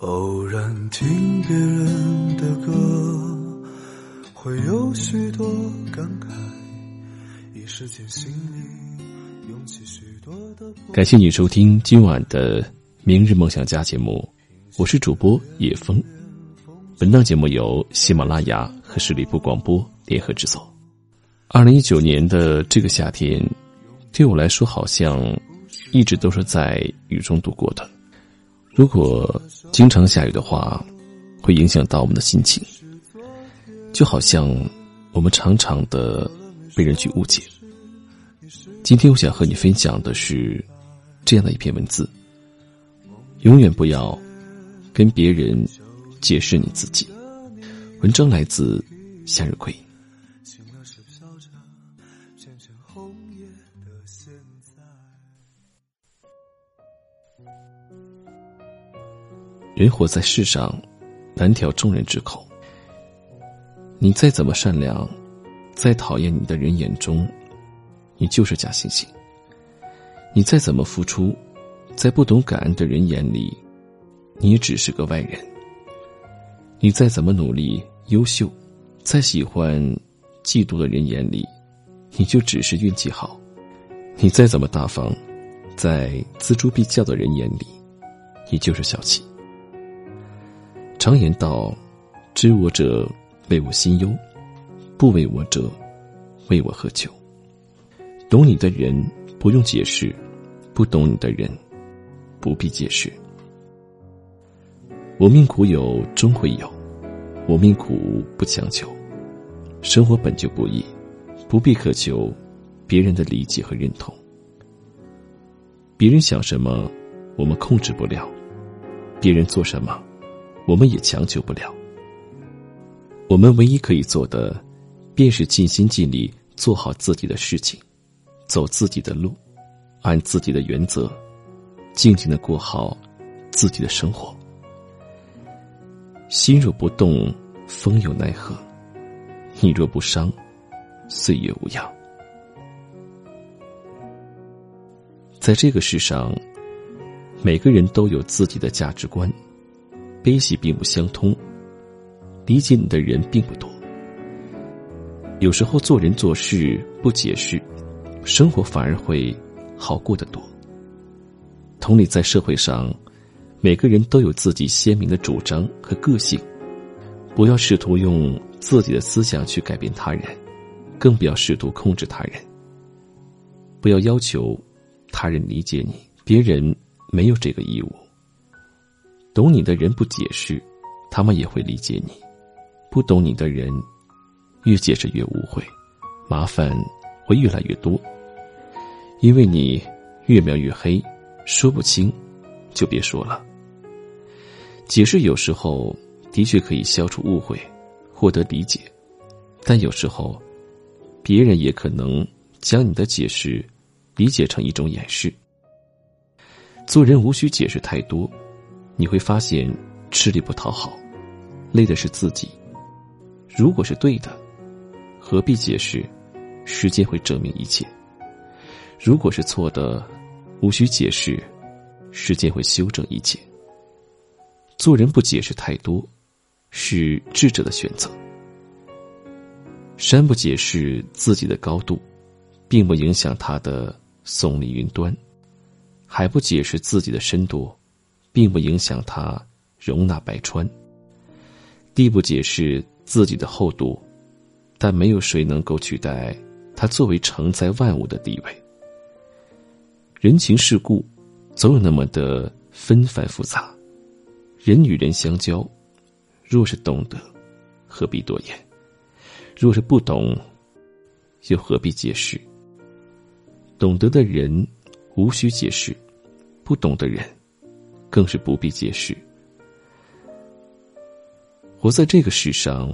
偶然听别人的歌，会有许多感慨。一时间心里涌起许多的。感谢你收听今晚的《明日梦想家》节目，我是主播叶峰。本档节目由喜马拉雅和十里铺广播联合制作。二零一九年的这个夏天，对我来说好像一直都是在雨中度过的。如果经常下雨的话，会影响到我们的心情，就好像我们常常的被人去误解。今天我想和你分享的是这样的一篇文字：永远不要跟别人解释你自己。文章来自向日葵。人活在世上，难调众人之口。你再怎么善良，再讨厌你的人眼中，你就是假惺惺。你再怎么付出，在不懂感恩的人眼里，你也只是个外人。你再怎么努力、优秀，在喜欢、嫉妒的人眼里，你就只是运气好。你再怎么大方，在锱铢必较的人眼里，你就是小气。常言道：“知我者，为我心忧；不为我者，为我何求？”懂你的人不用解释，不懂你的人不必解释。我命苦有终会有，我命苦不强求。生活本就不易，不必渴求别人的理解和认同。别人想什么，我们控制不了；别人做什么。我们也强求不了。我们唯一可以做的，便是尽心尽力做好自己的事情，走自己的路，按自己的原则，静静的过好自己的生活。心若不动，风有奈何；你若不伤，岁月无恙。在这个世上，每个人都有自己的价值观。悲喜并不相通，理解你的人并不多。有时候做人做事不解释，生活反而会好过得多。同理，在社会上，每个人都有自己鲜明的主张和个性，不要试图用自己的思想去改变他人，更不要试图控制他人。不要要求他人理解你，别人没有这个义务。懂你的人不解释，他们也会理解你；不懂你的人，越解释越误会，麻烦会越来越多。因为你越描越黑，说不清，就别说了。解释有时候的确可以消除误会，获得理解，但有时候，别人也可能将你的解释理解成一种掩饰。做人无需解释太多。你会发现，吃力不讨好，累的是自己。如果是对的，何必解释？时间会证明一切。如果是错的，无需解释，时间会修正一切。做人不解释太多，是智者的选择。山不解释自己的高度，并不影响它的耸立云端；海不解释自己的深度。并不影响它容纳百川。地不解释自己的厚度，但没有谁能够取代它作为承载万物的地位。人情世故，总有那么的纷繁复杂。人与人相交，若是懂得，何必多言？若是不懂，又何必解释？懂得的人无需解释，不懂的人。更是不必解释。活在这个世上，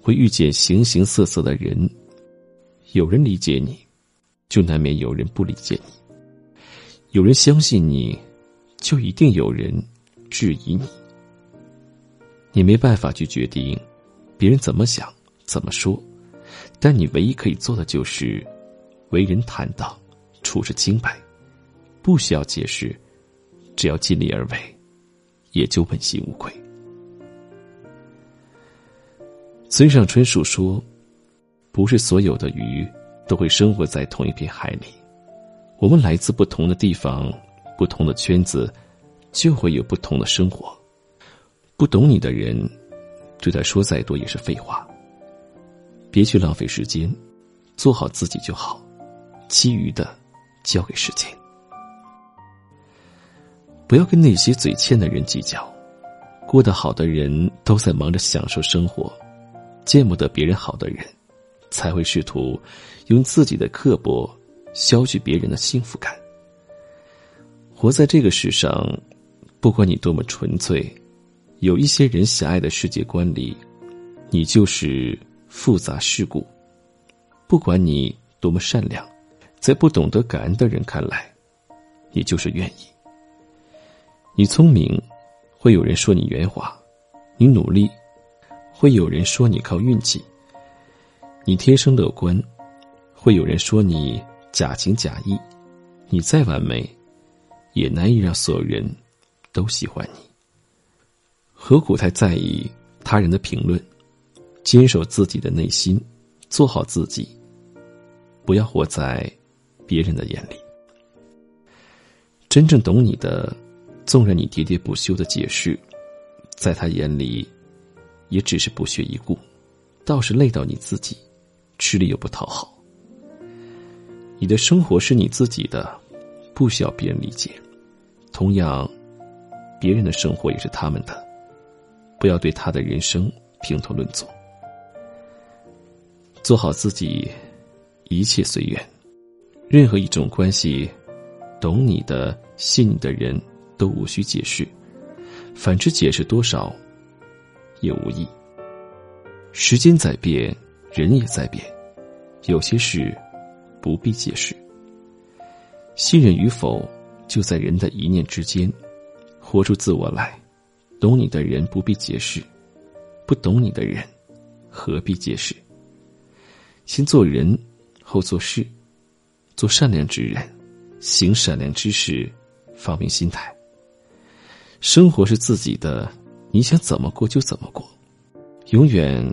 会遇见形形色色的人，有人理解你，就难免有人不理解你；有人相信你，就一定有人质疑你。你没办法去决定别人怎么想、怎么说，但你唯一可以做的就是为人坦荡，处事清白，不需要解释。只要尽力而为，也就问心无愧。村上春树说：“不是所有的鱼都会生活在同一片海里，我们来自不同的地方，不同的圈子，就会有不同的生活。不懂你的人，对他说再多也是废话。别去浪费时间，做好自己就好，其余的交给时间。不要跟那些嘴欠的人计较，过得好的人都在忙着享受生活。”见不得别人好的人，才会试图用自己的刻薄消去别人的幸福感。活在这个世上，不管你多么纯粹，有一些人狭隘的世界观里，你就是复杂世故；不管你多么善良，在不懂得感恩的人看来，你就是愿意。你聪明，会有人说你圆滑；你努力。会有人说你靠运气，你天生乐观；会有人说你假情假意，你再完美，也难以让所有人都喜欢你。何苦太在意他人的评论？坚守自己的内心，做好自己，不要活在别人的眼里。真正懂你的，纵然你喋喋不休的解释，在他眼里。也只是不屑一顾，倒是累到你自己，吃力又不讨好。你的生活是你自己的，不需要别人理解。同样，别人的生活也是他们的，不要对他的人生评头论足。做好自己，一切随缘。任何一种关系，懂你的、信你的人都无需解释，反之，解释多少。也无益。时间在变，人也在变，有些事不必解释。信任与否，就在人的一念之间。活出自我来，懂你的人不必解释，不懂你的人何必解释？先做人，后做事，做善良之人，行善良之事，放平心态。生活是自己的。你想怎么过就怎么过，永远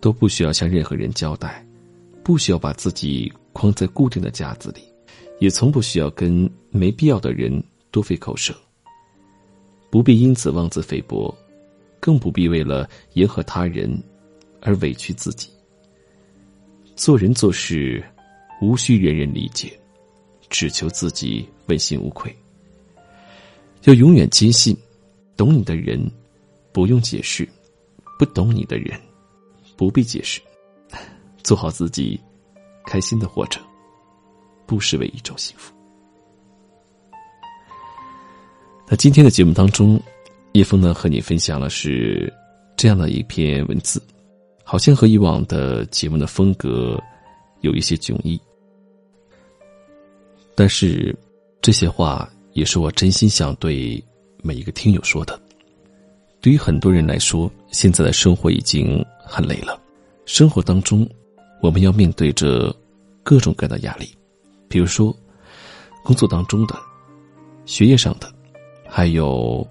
都不需要向任何人交代，不需要把自己框在固定的架子里，也从不需要跟没必要的人多费口舌。不必因此妄自菲薄，更不必为了迎合他人而委屈自己。做人做事，无需人人理解，只求自己问心无愧。要永远坚信，懂你的人。不用解释，不懂你的人，不必解释，做好自己，开心的活着，不失为一种幸福。那今天的节目当中，叶枫呢和你分享了是这样的一篇文字，好像和以往的节目的风格有一些迥异，但是这些话也是我真心想对每一个听友说的。对于很多人来说，现在的生活已经很累了。生活当中，我们要面对着各种各样的压力，比如说工作当中的、学业上的，还有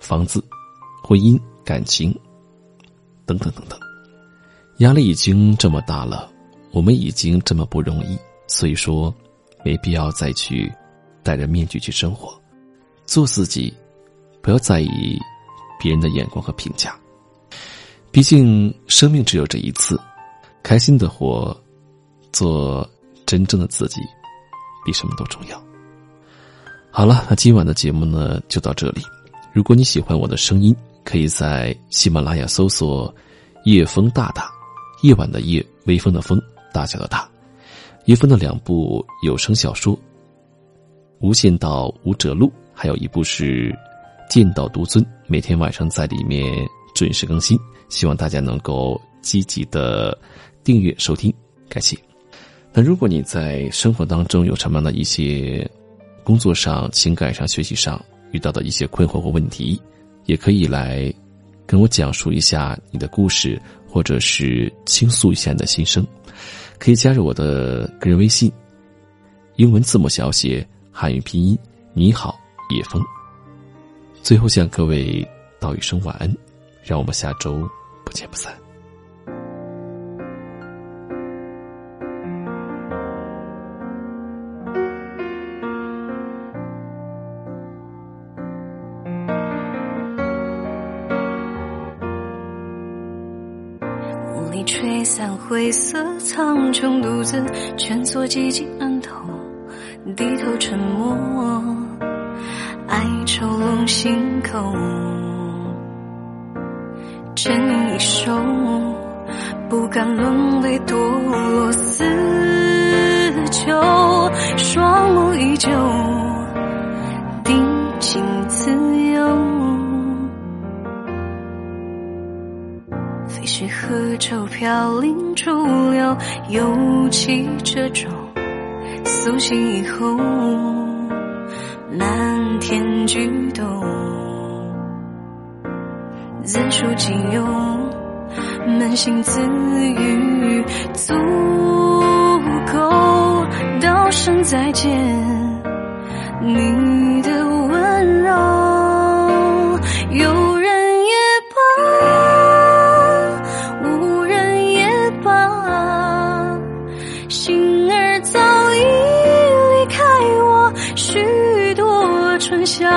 房子、婚姻、感情等等等等。压力已经这么大了，我们已经这么不容易，所以说没必要再去戴着面具去生活，做自己，不要在意。别人的眼光和评价，毕竟生命只有这一次，开心的活，做真正的自己，比什么都重要。好了，那今晚的节目呢就到这里。如果你喜欢我的声音，可以在喜马拉雅搜索“夜风大大”，夜晚的夜，微风的风，大小的大，叶枫的两部有声小说《无限道无者路》，还有一部是。剑道独尊，每天晚上在里面准时更新，希望大家能够积极的订阅收听，感谢。那如果你在生活当中有什么样的一些工作上、情感上、学习上遇到的一些困惑或问题，也可以来跟我讲述一下你的故事，或者是倾诉一下你的心声，可以加入我的个人微信，英文字母小写，汉语拼音，你好，叶峰。最后向各位道一声晚安，让我们下周不见不散。雾里吹散灰色苍穹，独自蜷缩寂静暗头，低头沉默，愁笼心口，牵一手，不敢沦为堕落死囚，双目依旧，定情自由。飞絮河舟飘零逐流，游起这种，苏醒以后，漫天菊斗，自述己忧，扪心自语，足够道声再见，你。多春夏，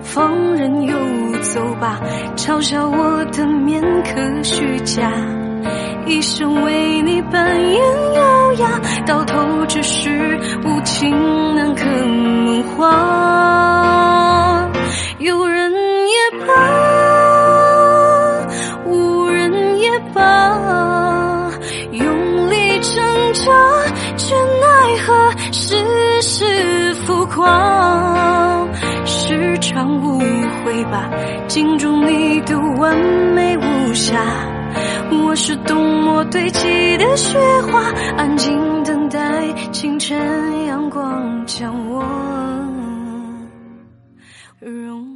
放任游走吧，嘲笑我的面可虚假。一生为你扮演优雅，到头只是无情难可梦话。有人也罢，无人也罢，用力挣扎，却奈何世事浮夸。一把镜中你的完美无瑕，我是冬末堆积的雪花，安静等待清晨阳光将我融化。